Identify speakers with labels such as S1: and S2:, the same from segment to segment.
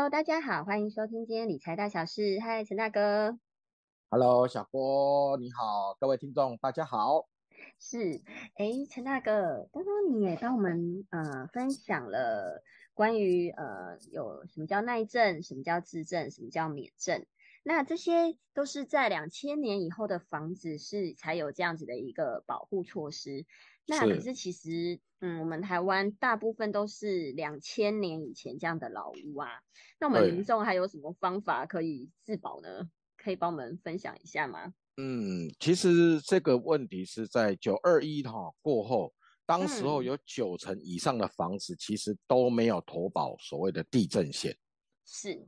S1: Hello，大家好，欢迎收听今天理财大小事。嗨，陈大哥。
S2: Hello，小郭，你好，各位听众，大家好。
S1: 是，哎，陈大哥，刚刚你也帮我们呃分享了关于呃有什么叫耐震，什么叫自震，什么叫免震。那这些都是在两千年以后的房子是才有这样子的一个保护措施。那可是其实，嗯，我们台湾大部分都是两千年以前这样的老屋啊。那我们民众还有什么方法可以自保呢？可以帮我们分享一下吗？
S2: 嗯，其实这个问题是在九二一哈过后，当时候有九成以上的房子其实都没有投保所谓的地震险。
S1: 是。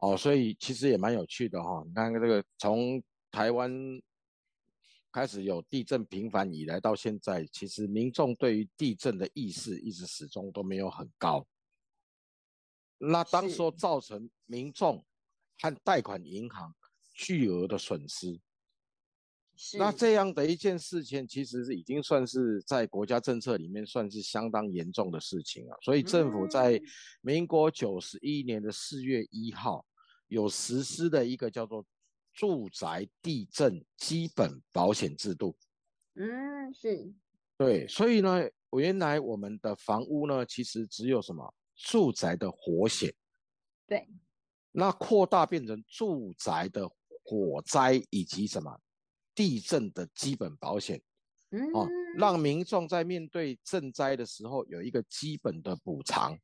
S2: 哦，所以其实也蛮有趣的哈。你看这个从台湾。开始有地震频繁以来到现在，其实民众对于地震的意识一直始终都没有很高。那当时候造成民众和贷款银行巨额的损失。那这样的一件事情，其实是已经算是在国家政策里面算是相当严重的事情了。所以政府在民国九十一年的四月一号有实施的一个叫做。住宅地震基本保险制度，
S1: 嗯，是，
S2: 对，所以呢，原来我们的房屋呢，其实只有什么住宅的火险，
S1: 对，
S2: 那扩大变成住宅的火灾以及什么地震的基本保险，
S1: 嗯，
S2: 哦，让民众在面对赈灾的时候有一个基本的补偿。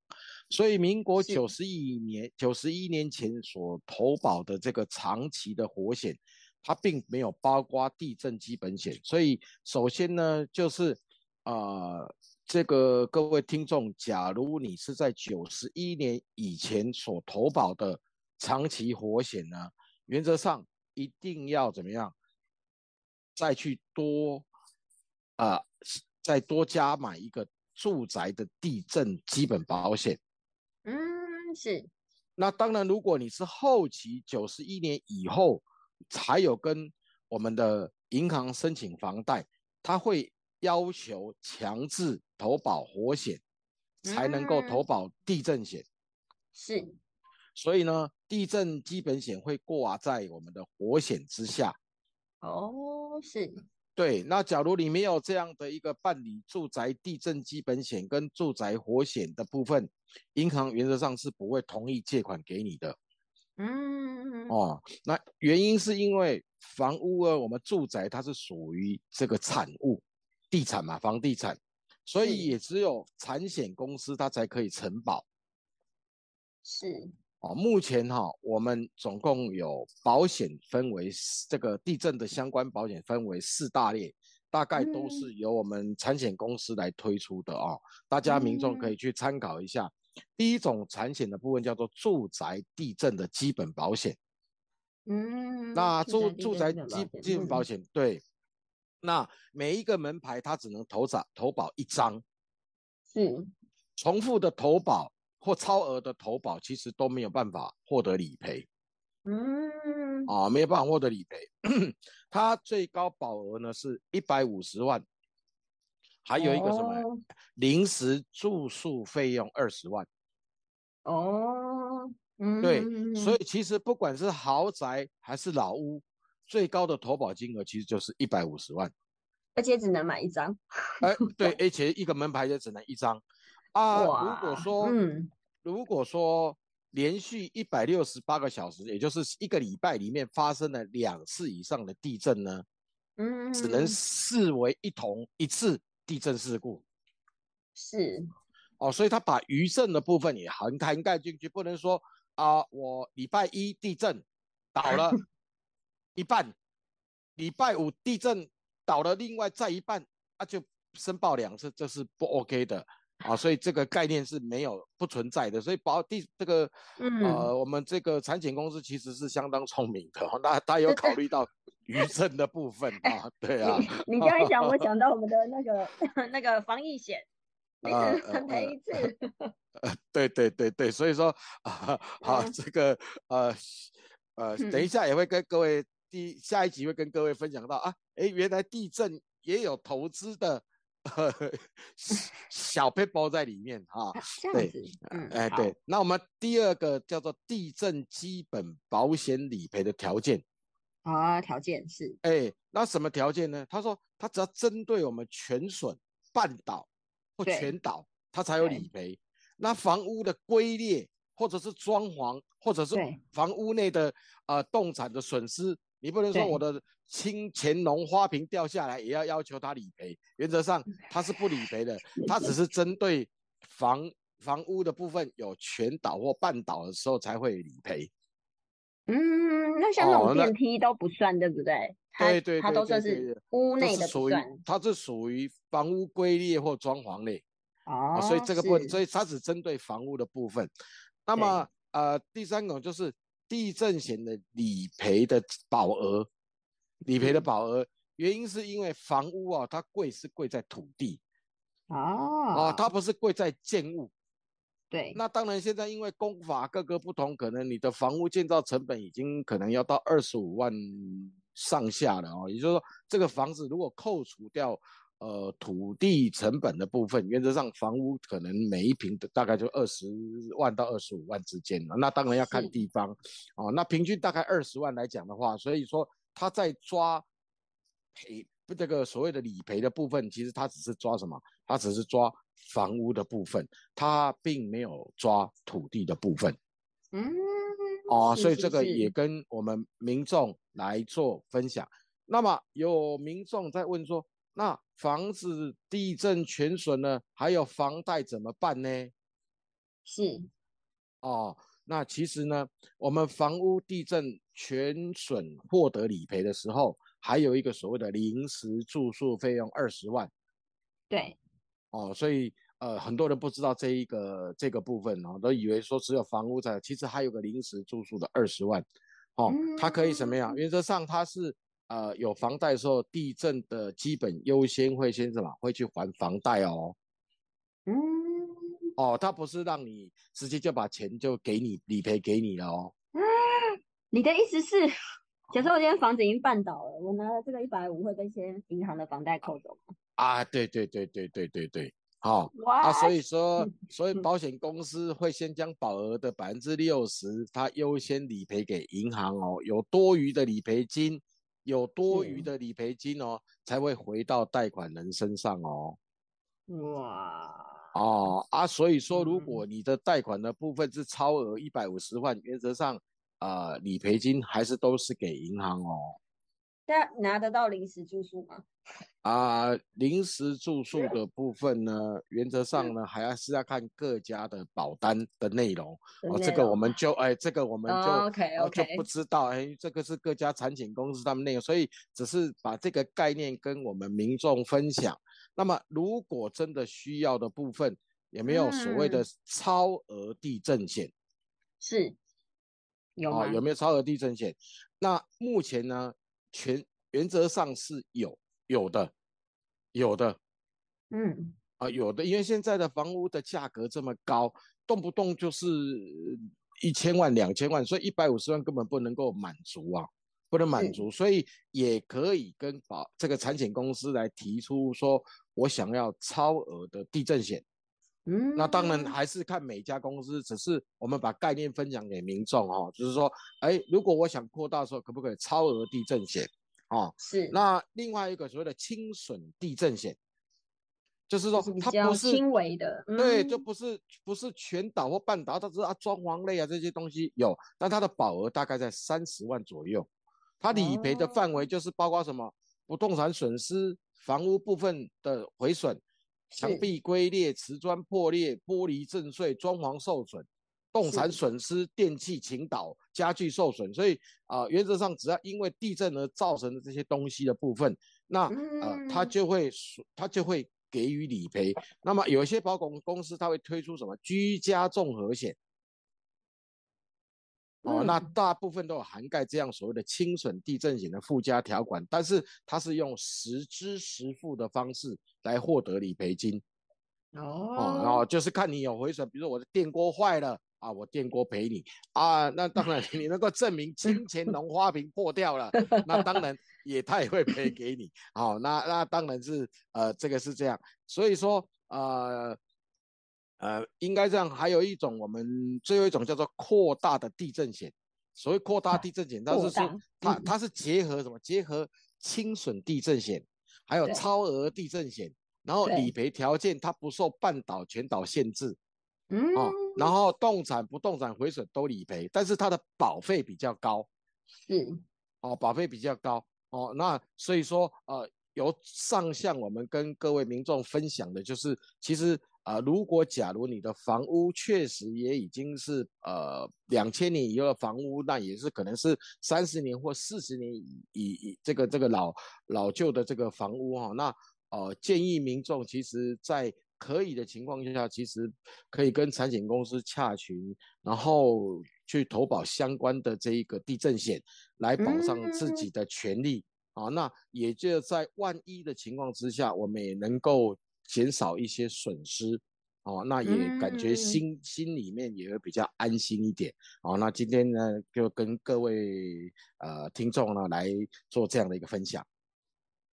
S2: 所以，民国九十一年、九十一年前所投保的这个长期的火险，它并没有包括地震基本险。所以，首先呢，就是啊，这个各位听众，假如你是在九十一年以前所投保的长期火险呢，原则上一定要怎么样，再去多啊，再多加买一个住宅的地震基本保险。
S1: 嗯，是。
S2: 那当然，如果你是后期九十一年以后才有跟我们的银行申请房贷，他会要求强制投保火险，才能够投保地震险。
S1: 是。
S2: 所以呢，地震基本险会挂在我们的火险之下。
S1: 哦，是。
S2: 对，那假如你没有这样的一个办理住宅地震基本险跟住宅火险的部分，银行原则上是不会同意借款给你的。
S1: 嗯，
S2: 哦，那原因是因为房屋啊，我们住宅它是属于这个产物，地产嘛，房地产，所以也只有产险公司它才可以承保。
S1: 是。
S2: 哦，目前哈，我们总共有保险分为这个地震的相关保险分为四大类，大概都是由我们产险公司来推出的哦，大家民众可以去参考一下。第一种产险的部分叫做住宅地震的基本保险，
S1: 嗯，
S2: 那住住宅基基本保险对，那每一个门牌它只能投保投保一张，
S1: 是。
S2: 重复的投保。或超额的投保，其实都没有办法获得理赔。
S1: 嗯，
S2: 啊，没有办法获得理赔。它最高保额呢是一百五十万，还有一个什么临时住宿费用二十万。
S1: 哦，嗯，
S2: 对，所以其实不管是豪宅还是老屋，最高的投保金额其实就是一百五十万，
S1: 而且只能买一张。
S2: 哎，对，而且一个门牌就只能一张。啊，如果说，嗯。如果说连续一百六十八个小时，也就是一个礼拜里面发生了两次以上的地震呢，
S1: 嗯，
S2: 只能视为一同一次地震事故。
S1: 是，
S2: 哦，所以他把余震的部分也涵涵盖进去，不能说啊，我礼拜一地震倒了 一半，礼拜五地震倒了另外再一半，那就申报两次，这是不 OK 的。啊，所以这个概念是没有不存在的，所以保第这个呃，我们这个产险公司其实是相当聪明的，那他有考虑到余震的部分啊，对啊。
S1: 你这样讲，我 想到我们的那个 那个防疫险，赔 一次。
S2: 呃，对对对对，所以说啊，好，这个呃呃，等一下也会跟各位第下一集会跟各位分享到啊，哎，原来地震也有投资的。小背包在里面啊。
S1: 这样子，嗯，
S2: 哎，对。那我们第二个叫做地震基本保险理赔的条件。
S1: 啊，条件是。
S2: 哎，那什么条件呢？他说，他只要针对我们全损、半倒或全倒，他才有理赔。那房屋的龟裂，或者是装潢，或者是房屋内的呃动产的损失，你不能说我的青乾隆花瓶掉下来也要要求他理赔。原则上他是不理赔的，他只是针对房房屋的部分有全倒或半倒的时候才会理赔。
S1: 嗯，那像那种电梯都不算，对不对？
S2: 对对，
S1: 它都算是屋内的
S2: 它是属于房屋龟裂或装潢类。
S1: 哦，
S2: 所以这个部分，所以它只针对房屋的部分。那么，呃，第三种就是地震险的理赔的保额，理赔的保额，原因是因为房屋啊，它贵是贵在土地，
S1: 哦，
S2: 啊，它不是贵在建物。
S1: 对。
S2: 那当然，现在因为工法各个不同，可能你的房屋建造成本已经可能要到二十五万上下了哦。也就是说，这个房子如果扣除掉。呃，土地成本的部分，原则上房屋可能每一平的大概就二十万到二十五万之间了。那当然要看地方哦。那平均大概二十万来讲的话，所以说他在抓赔这个所谓的理赔的部分，其实他只是抓什么？他只是抓房屋的部分，他并没有抓土地的部分。
S1: 嗯，
S2: 哦，所以这个也跟我们民众来做分享。那么有民众在问说。那房子地震全损了，还有房贷怎么办呢？
S1: 是，
S2: 哦，那其实呢，我们房屋地震全损获得理赔的时候，还有一个所谓的临时住宿费用二十万。
S1: 对，
S2: 哦，所以呃，很多人不知道这一个这个部分哦，都以为说只有房屋在，其实还有个临时住宿的二十万。哦，它可以什么样？原则上它是。呃，有房贷的时候，地震的基本优先会先什么？会去还房贷
S1: 哦。嗯，
S2: 哦，他不是让你直接就把钱就给你理赔给你了哦。
S1: 你的意思是，假设我今天房子已经办倒了，我拿了这个一百五会被先银行的房贷扣走吗？
S2: 啊，对对对对对对对，好啊，所以说，所以保险公司会先将保额的百分之六十，它优先理赔给银行哦，有多余的理赔金。有多余的理赔金哦，才会回到贷款人身上哦。
S1: 哇，
S2: 哦啊，所以说，如果你的贷款的部分是超额一百五十万，原则上啊，理赔金还是都是给银行哦。
S1: 那拿得到临时住宿吗？
S2: 啊，临时住宿的部分呢，原则上呢，还要是要看各家的保单的内容。哦，这个我们就哎，这个我们就
S1: OK
S2: OK 就不知道哎，这个是各家产险公司他们内容，所以只是把这个概念跟我们民众分享。那么，如果真的需要的部分，也没有所谓的超额地震险？
S1: 是，有
S2: 啊？有没有超额地震险？那目前呢？全原则上是有有的，有的，
S1: 嗯
S2: 啊有的，因为现在的房屋的价格这么高，动不动就是一千万、两千万，所以一百五十万根本不能够满足啊，不能满足，所以也可以跟保这个产险公司来提出说，我想要超额的地震险。
S1: 嗯，
S2: 那当然还是看每家公司，只是我们把概念分享给民众哦，就是说，哎，如果我想扩大的时候，可不可以超额地震险？哦，
S1: 是。
S2: 那另外一个所谓的轻损地震险，就是说它不是
S1: 轻微的，
S2: 对，就不是不是全倒或半倒，它只是啊装潢类啊这些东西有，但它的保额大概在三十万左右，它理赔的范围就是包括什么不动产损失、房屋部分的毁损。墙壁龟裂、瓷砖破裂、玻璃震碎、装潢受损、动产损失、电器倾倒、家具受损，所以啊，原则上只要因为地震而造成的这些东西的部分，那呃，它就会它就会给予理赔。那么有一些保险公司，它会推出什么居家综合险。哦，那大部分都有涵盖这样所谓的轻损地震险的附加条款，但是它是用实支实付的方式来获得理赔金。
S1: 哦，
S2: 然后就是看你有回损，比如说我的电锅坏了啊，我电锅赔你啊。那当然，你能够证明金钱 龙花瓶破掉了，那当然也他也会赔给你。好，那那当然是呃这个是这样，所以说呃呃应该这样。还有一种我们最后一种叫做扩大的地震险。所谓扩大地震险，它是说它它是结合什么？结合轻损地震险，还有超额地震险，然后理赔条件它不受半岛全岛限制，
S1: 嗯，
S2: 哦，然后动产不动产毁损都理赔，但是它的保费比较高，
S1: 是，
S2: 哦，保费比较高，哦，那所以说呃，由上向我们跟各位民众分享的就是，其实。啊，如果假如你的房屋确实也已经是呃两千年以后的房屋，那也是可能是三十年或四十年以以这个这个老老旧的这个房屋哈，那呃建议民众其实在可以的情况下，其实可以跟产险公司洽询，然后去投保相关的这一个地震险，来保障自己的权利啊。那也就在万一的情况之下，我们也能够。减少一些损失，哦，那也感觉心心里面也会比较安心一点，哦，那今天呢就跟各位呃听众呢来做这样的一个分享。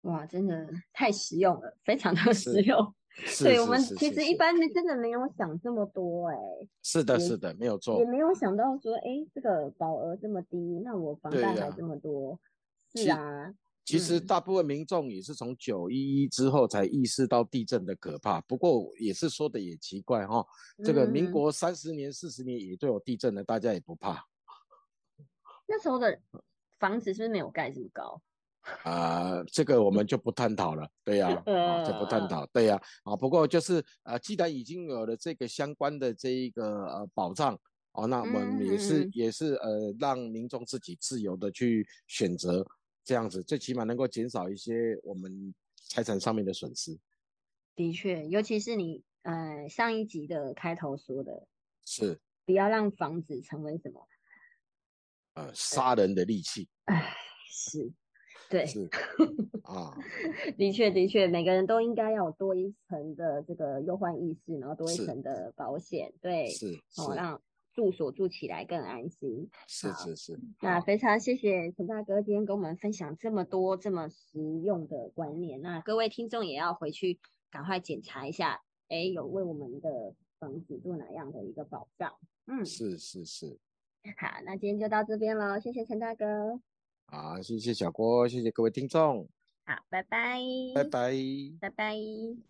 S1: 哇，真的太实用了，非常的实用。
S2: 对，
S1: 我们其实一般的真的没有想这么多，哎。
S2: 是的，是的，没有错。
S1: 也没有想到说，哎，这个保额这么低，那我房贷还这么多。是啊。
S2: 其实大部分民众也是从九一一之后才意识到地震的可怕。不过也是说的也奇怪哈，这个民国三十年、四十年也都有地震了，大家也不怕。
S1: 那时候的房子是不是没有盖这么高？
S2: 啊，这个我们就不探讨了。对呀，就不探讨。对呀，啊，不过就是呃，既然已经有了这个相关的这一个呃保障哦，那我们也是也是呃，让民众自己自由的去选择。这样子最起码能够减少一些我们财产上面的损失。
S1: 的确，尤其是你呃上一集的开头说的，
S2: 是
S1: 不要让房子成为什么
S2: 呃杀人的利器。
S1: 哎，是，对，
S2: 是啊，
S1: 的确的确，每个人都应该要有多一层的这个忧患意识，然后多一层的保险，对，
S2: 是，
S1: 哦让。住所住起来更安心，
S2: 是是是。
S1: 那非常谢谢陈大哥今天跟我们分享这么多这么实用的观念。那各位听众也要回去赶快检查一下，哎，有为我们的房子做哪样的一个保障？
S2: 嗯，是是是。
S1: 好，那今天就到这边喽，谢谢陈大哥。
S2: 好，谢谢小郭，谢谢各位听众。
S1: 好，拜拜。
S2: 拜拜。
S1: 拜拜。